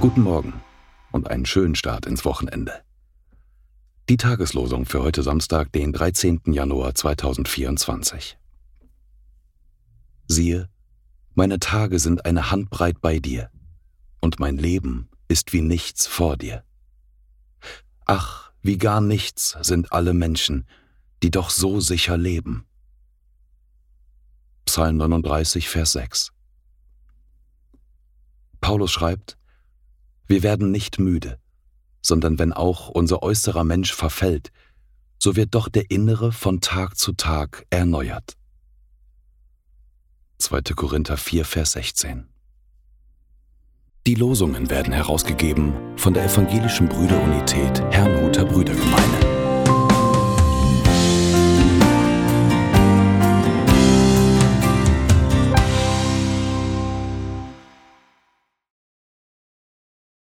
Guten Morgen und einen schönen Start ins Wochenende. Die Tageslosung für heute Samstag, den 13. Januar 2024. Siehe, meine Tage sind eine Handbreit bei dir, und mein Leben ist wie nichts vor dir. Ach, wie gar nichts sind alle Menschen, die doch so sicher leben. Psalm 39, Vers 6. Paulus schreibt, wir werden nicht müde, sondern wenn auch unser äußerer Mensch verfällt, so wird doch der innere von Tag zu Tag erneuert. 2. Korinther 4, Vers 16. Die Losungen werden herausgegeben von der Evangelischen Brüderunität Herrnhuter Brüdergemeine.